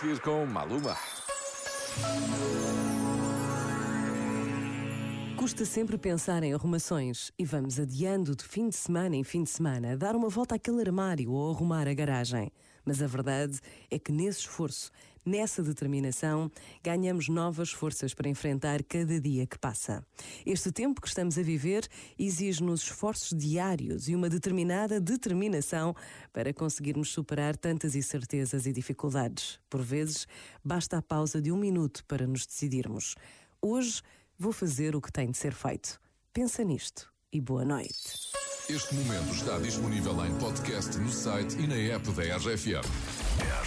seguir com Maluma. Custa sempre pensar em arrumações e vamos adiando de fim de semana em fim de semana, dar uma volta àquele armário ou arrumar a garagem. Mas a verdade é que nesse esforço, nessa determinação, ganhamos novas forças para enfrentar cada dia que passa. Este tempo que estamos a viver exige-nos esforços diários e uma determinada determinação para conseguirmos superar tantas incertezas e dificuldades. Por vezes, basta a pausa de um minuto para nos decidirmos. Hoje, Vou fazer o que tem de ser feito. Pensa nisto e boa noite. Este momento está disponível em podcast no site e na app da RFM.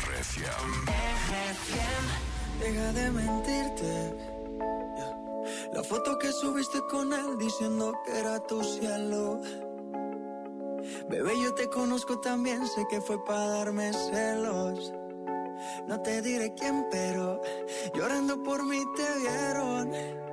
RFM. Deja de mentirte. La foto que subiste con él diciendo que era tu cielo. Bebé, yo te conozco también, sé que fue para darme celos. No te diré quién, pero llorando por mí te vieron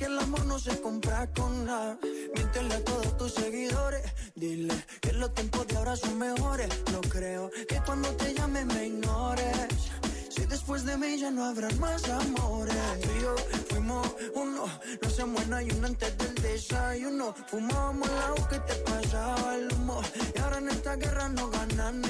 Porque el amor no se compra con nada. Miéntele a todos tus seguidores. Dile que los tiempos de ahora son mejores. No creo que cuando te llame me ignores. Si después de mí ya no habrán más amores. Tú y yo fuimos uno, no se muera y uno antes del desayuno. Fumábamos el agua que te pasaba el humo. Y ahora en esta guerra no gana ninguno. Si